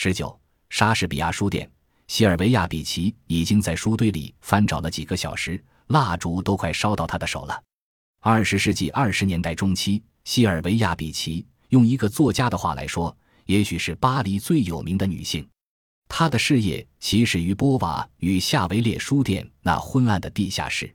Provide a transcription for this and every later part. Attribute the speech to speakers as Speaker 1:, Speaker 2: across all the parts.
Speaker 1: 十九，莎士比亚书店，西尔维亚·比奇已经在书堆里翻找了几个小时，蜡烛都快烧到他的手了。二十世纪二十年代中期，西尔维亚·比奇用一个作家的话来说，也许是巴黎最有名的女性。她的事业起始于波瓦与夏维列书店那昏暗的地下室。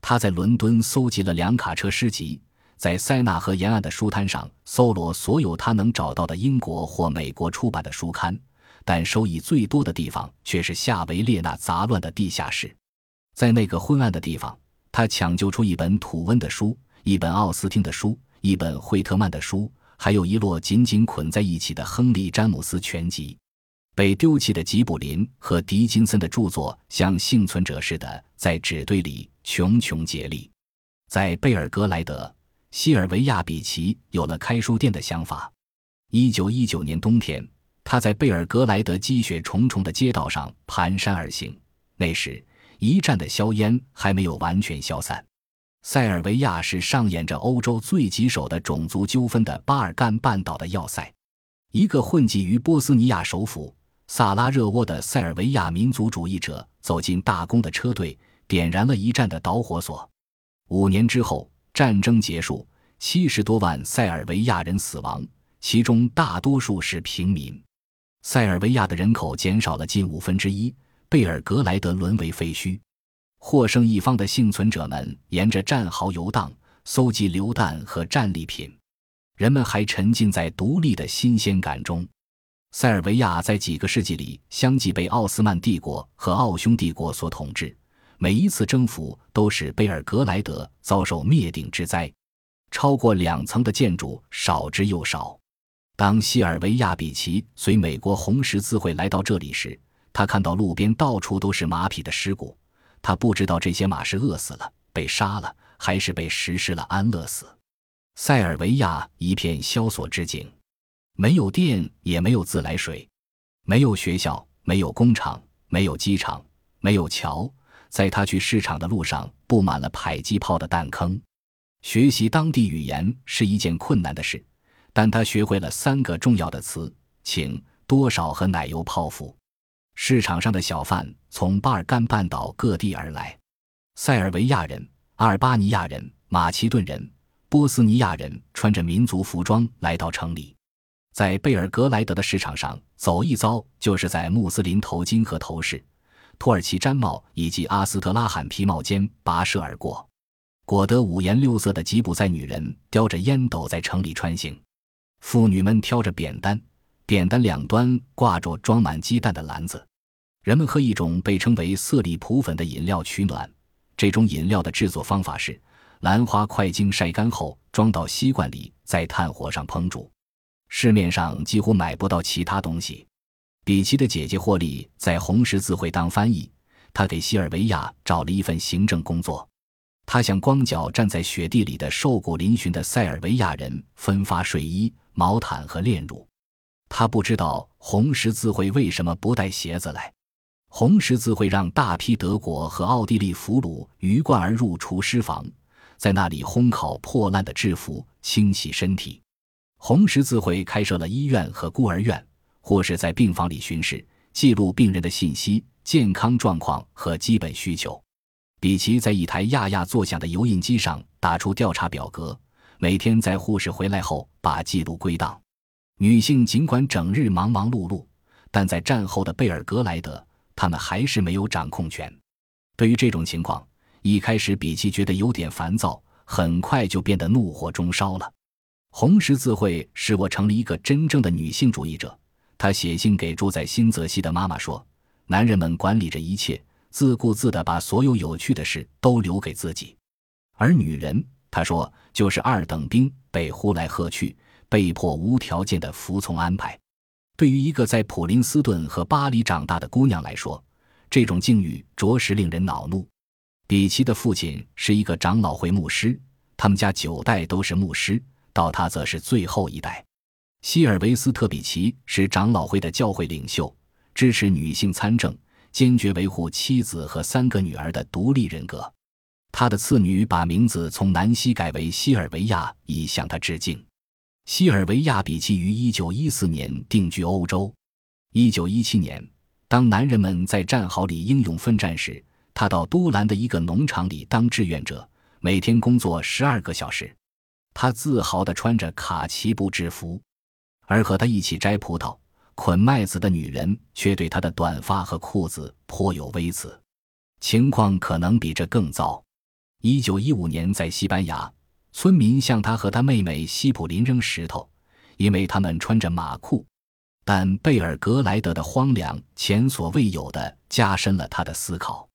Speaker 1: 她在伦敦搜集了两卡车诗集。在塞纳河沿岸的书摊上搜罗所有他能找到的英国或美国出版的书刊，但收益最多的地方却是夏维列那杂乱的地下室。在那个昏暗的地方，他抢救出一本土温的书，一本奥斯汀的书，一本惠特曼的书，还有一摞紧紧捆在一起的亨利·詹姆斯全集。被丢弃的吉卜林和狄金森的著作像幸存者似的在纸堆里穷穷竭力。在贝尔格莱德。西尔维亚·比奇有了开书店的想法。一九一九年冬天，他在贝尔格莱德积雪重重的街道上蹒跚而行。那时，一战的硝烟还没有完全消散。塞尔维亚是上演着欧洲最棘手的种族纠纷的巴尔干半岛的要塞。一个混迹于波斯尼亚首府萨拉热窝的塞尔维亚民族主义者走进大公的车队，点燃了一战的导火索。五年之后。战争结束，七十多万塞尔维亚人死亡，其中大多数是平民。塞尔维亚的人口减少了近五分之一，贝尔格莱德沦为废墟。获胜一方的幸存者们沿着战壕游荡，搜集榴弹和战利品。人们还沉浸在独立的新鲜感中。塞尔维亚在几个世纪里相继被奥斯曼帝国和奥匈帝国所统治。每一次征服都使贝尔格莱德遭受灭顶之灾，超过两层的建筑少之又少。当西尔维亚比奇随美国红十字会来到这里时，他看到路边到处都是马匹的尸骨。他不知道这些马是饿死了、被杀了，还是被实施了安乐死。塞尔维亚一片萧索之景，没有电，也没有自来水，没有学校，没有工厂，没有机场，没有桥。在他去市场的路上，布满了迫击炮的弹坑。学习当地语言是一件困难的事，但他学会了三个重要的词：请、多少和奶油泡芙。市场上的小贩从巴尔干半岛各地而来，塞尔维亚人、阿尔巴尼亚人、马其顿人、波斯尼亚人穿着民族服装来到城里，在贝尔格莱德的市场上走一遭，就是在穆斯林头巾和头饰。土耳其毡帽以及阿斯特拉罕皮帽间跋涉而过，裹得五颜六色的吉普赛女人叼着烟斗在城里穿行，妇女们挑着扁担，扁担两端挂着装满鸡蛋的篮子。人们喝一种被称为色里普粉的饮料取暖，这种饮料的制作方法是：兰花快经晒干后装到吸管里，在炭火上烹煮。市面上几乎买不到其他东西。比奇的姐姐霍利在红十字会当翻译，她给西尔维亚找了一份行政工作。她向光脚站在雪地里的瘦骨嶙峋的塞尔维亚人分发睡衣、毛毯和炼乳。他不知道红十字会为什么不带鞋子来。红十字会让大批德国和奥地利俘虏鱼贯而入厨师房，在那里烘烤破烂的制服，清洗身体。红十字会开设了医院和孤儿院。或是在病房里巡视，记录病人的信息、健康状况和基本需求。比奇在一台压压作响的油印机上打出调查表格，每天在护士回来后把记录归档。女性尽管整日忙忙碌碌，但在战后的贝尔格莱德，她们还是没有掌控权。对于这种情况，一开始比奇觉得有点烦躁，很快就变得怒火中烧了。红十字会使我成了一个真正的女性主义者。他写信给住在新泽西的妈妈说：“男人们管理着一切，自顾自地把所有有趣的事都留给自己，而女人，他说，就是二等兵，被呼来喝去，被迫无条件的服从安排。对于一个在普林斯顿和巴黎长大的姑娘来说，这种境遇着实令人恼怒。”比奇的父亲是一个长老会牧师，他们家九代都是牧师，到他则是最后一代。希尔维斯特比奇是长老会的教会领袖，支持女性参政，坚决维护妻子和三个女儿的独立人格。他的次女把名字从南希改为希尔维亚，以向他致敬。希尔维亚比奇于1914年定居欧洲。一九一七年，当男人们在战壕里英勇奋战时，他到都兰的一个农场里当志愿者，每天工作十二个小时。他自豪地穿着卡其布制服，而和他一起摘葡萄、捆麦子的女人却对他的短发和裤子颇有微词。情况可能比这更糟。一九一五年，在西班牙，村民向他和他妹妹西普林扔石头，因为他们穿着马裤。但贝尔格莱德的荒凉前所未有的加深了他的思考。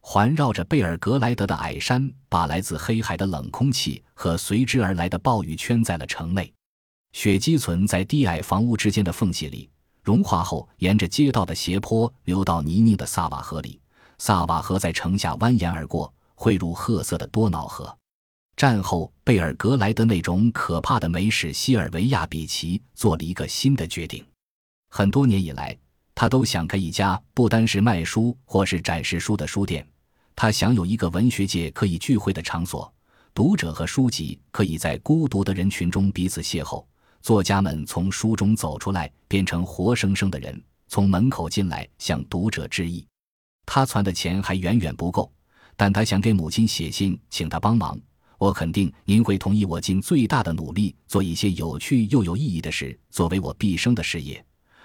Speaker 1: 环绕着贝尔格莱德的矮山，把来自黑海的冷空气和随之而来的暴雨圈在了城内。雪积存在低矮房屋之间的缝隙里，融化后沿着街道的斜坡流到泥泞的萨瓦河里。萨瓦河在城下蜿蜒而过，汇入褐色的多瑙河。战后，贝尔格莱德那种可怕的美使西尔维亚比奇做了一个新的决定。很多年以来，他都想开一家不单是卖书或是展示书的书店。他想有一个文学界可以聚会的场所，读者和书籍可以在孤独的人群中彼此邂逅，作家们从书中走出来，变成活生生的人，从门口进来向读者致意。他攒的钱还远远不够，但他想给母亲写信，请他帮忙。我肯定您会同意我尽最大的努力做一些有趣又有意义的事，作为我毕生的事业。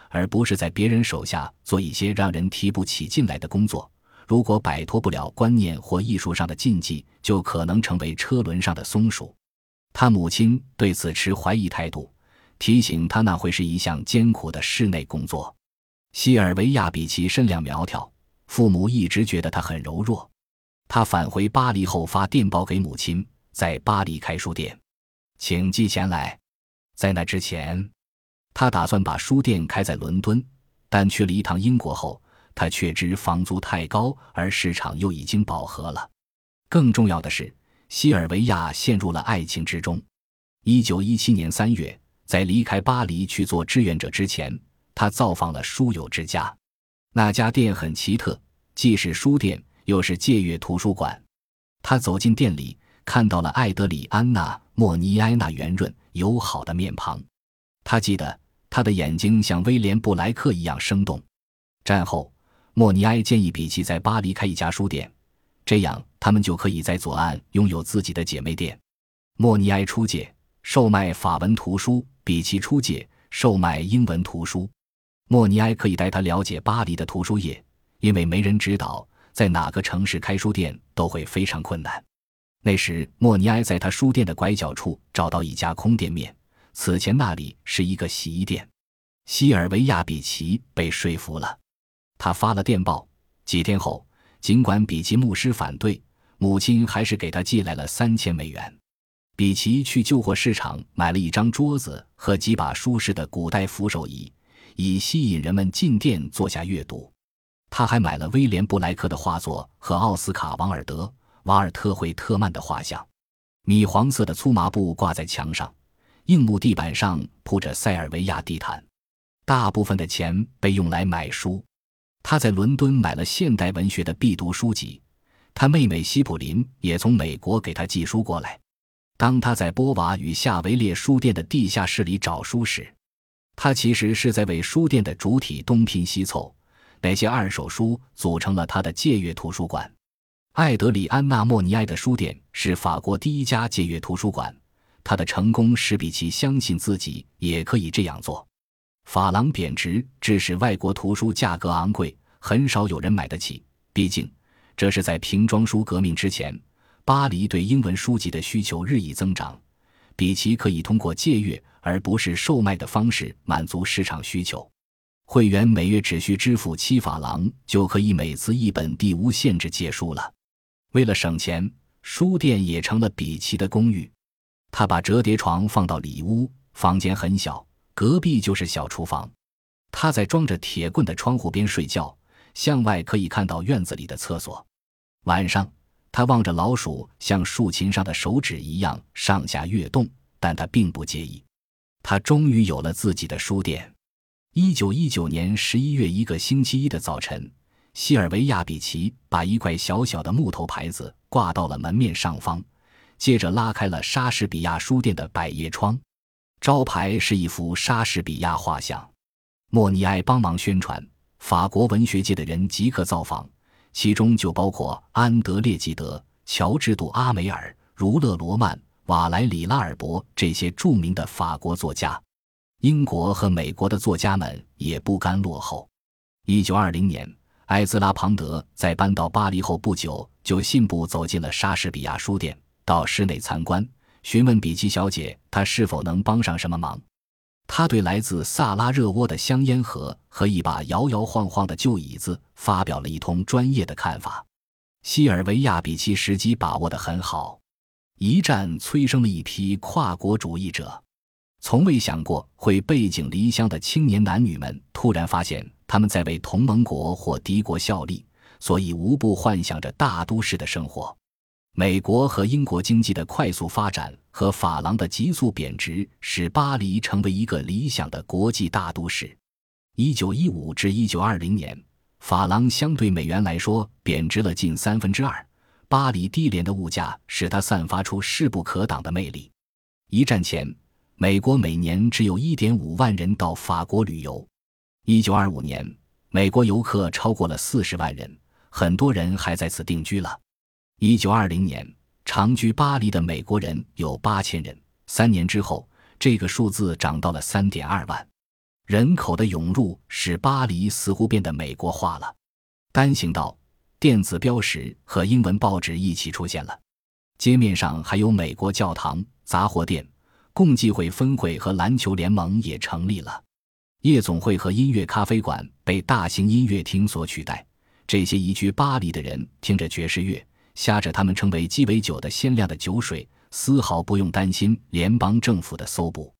Speaker 1: 而不是在别人手下做一些让人提不起劲来的工作。如果摆脱不了观念或艺术上的禁忌，就可能成为车轮上的松鼠。他母亲对此持怀疑态度，提醒他那会是一项艰苦的室内工作。西尔维亚比奇身量苗条，父母一直觉得他很柔弱。他返回巴黎后发电报给母亲，在巴黎开书店，请寄钱来。在那之前。他打算把书店开在伦敦，但去了一趟英国后，他却知房租太高，而市场又已经饱和了。更重要的是，西尔维亚陷入了爱情之中。一九一七年三月，在离开巴黎去做志愿者之前，他造访了书友之家。那家店很奇特，既是书店，又是借阅图书馆。他走进店里，看到了艾德里安娜·莫尼埃那圆润友好的面庞。他记得。他的眼睛像威廉·布莱克一样生动。战后，莫尼埃建议比奇在巴黎开一家书店，这样他们就可以在左岸拥有自己的姐妹店。莫尼埃出借售卖法文图书，比奇出借售卖英文图书。莫尼埃可以带他了解巴黎的图书业，因为没人指导在哪个城市开书店都会非常困难。那时，莫尼埃在他书店的拐角处找到一家空店面。此前那里是一个洗衣店，西尔维亚比奇被说服了。他发了电报。几天后，尽管比奇牧师反对，母亲还是给他寄来了三千美元。比奇去旧货市场买了一张桌子和几把舒适的古代扶手椅，以吸引人们进店坐下阅读。他还买了威廉布莱克的画作和奥斯卡王尔德、瓦尔特惠特曼的画像。米黄色的粗麻布挂在墙上。硬木地板上铺着塞尔维亚地毯，大部分的钱被用来买书。他在伦敦买了现代文学的必读书籍。他妹妹西普林也从美国给他寄书过来。当他在波瓦与夏维列书店的地下室里找书时，他其实是在为书店的主体东拼西凑。那些二手书组成了他的借阅图书馆。艾德里安娜·莫尼埃的书店是法国第一家借阅图书馆。他的成功使比奇相信自己也可以这样做。法郎贬值致使外国图书价格昂贵，很少有人买得起。毕竟，这是在瓶装书革命之前。巴黎对英文书籍的需求日益增长，比奇可以通过借阅而不是售卖的方式满足市场需求。会员每月只需支付七法郎，就可以每次一本地无限制借书了。为了省钱，书店也成了比奇的公寓。他把折叠床放到里屋，房间很小，隔壁就是小厨房。他在装着铁棍的窗户边睡觉，向外可以看到院子里的厕所。晚上，他望着老鼠像竖琴上的手指一样上下跃动，但他并不介意。他终于有了自己的书店。一九一九年十一月一个星期一的早晨，西尔维亚比奇把一块小小的木头牌子挂到了门面上方。接着拉开了莎士比亚书店的百叶窗，招牌是一幅莎士比亚画像。莫尼埃帮忙宣传，法国文学界的人即刻造访，其中就包括安德烈·吉德、乔治·杜阿梅尔、儒勒·罗曼、瓦莱里·拉尔伯这些著名的法国作家。英国和美国的作家们也不甘落后。一九二零年，埃兹拉·庞德在搬到巴黎后不久，就信步走进了莎士比亚书店，到室内参观，询问比奇小姐他是否能帮上什么忙。他对来自萨拉热窝的香烟盒和一把摇摇晃晃的旧椅子发表了一通专业的看法。西尔维亚比奇时机把握得很好，一战催生了一批跨国主义者。从未想过会背井离乡的青年男女们突然发现他们在为同盟国或敌国效力，所以无不幻想着大都市的生活。美国和英国经济的快速发展和法郎的急速贬值，使巴黎成为一个理想的国际大都市。一九一五至一九二零年，法郎相对美元来说贬值了近三分之二。巴黎低廉的物价使它散发出势不可挡的魅力。一战前，美国每年只有一点五万人到法国旅游。一九二五年，美国游客超过了四十万人，很多人还在此定居了。一九二零年，长居巴黎的美国人有八千人。三年之后，这个数字涨到了三点二万。人口的涌入使巴黎似乎变得美国化了。单行道、电子标识和英文报纸一起出现了。街面上还有美国教堂、杂货店、共济会分会和篮球联盟也成立了。夜总会和音乐咖啡馆被大型音乐厅所取代。这些移居巴黎的人听着爵士乐。虾着他们称为鸡尾酒的鲜亮的酒水，丝毫不用担心联邦政府的搜捕。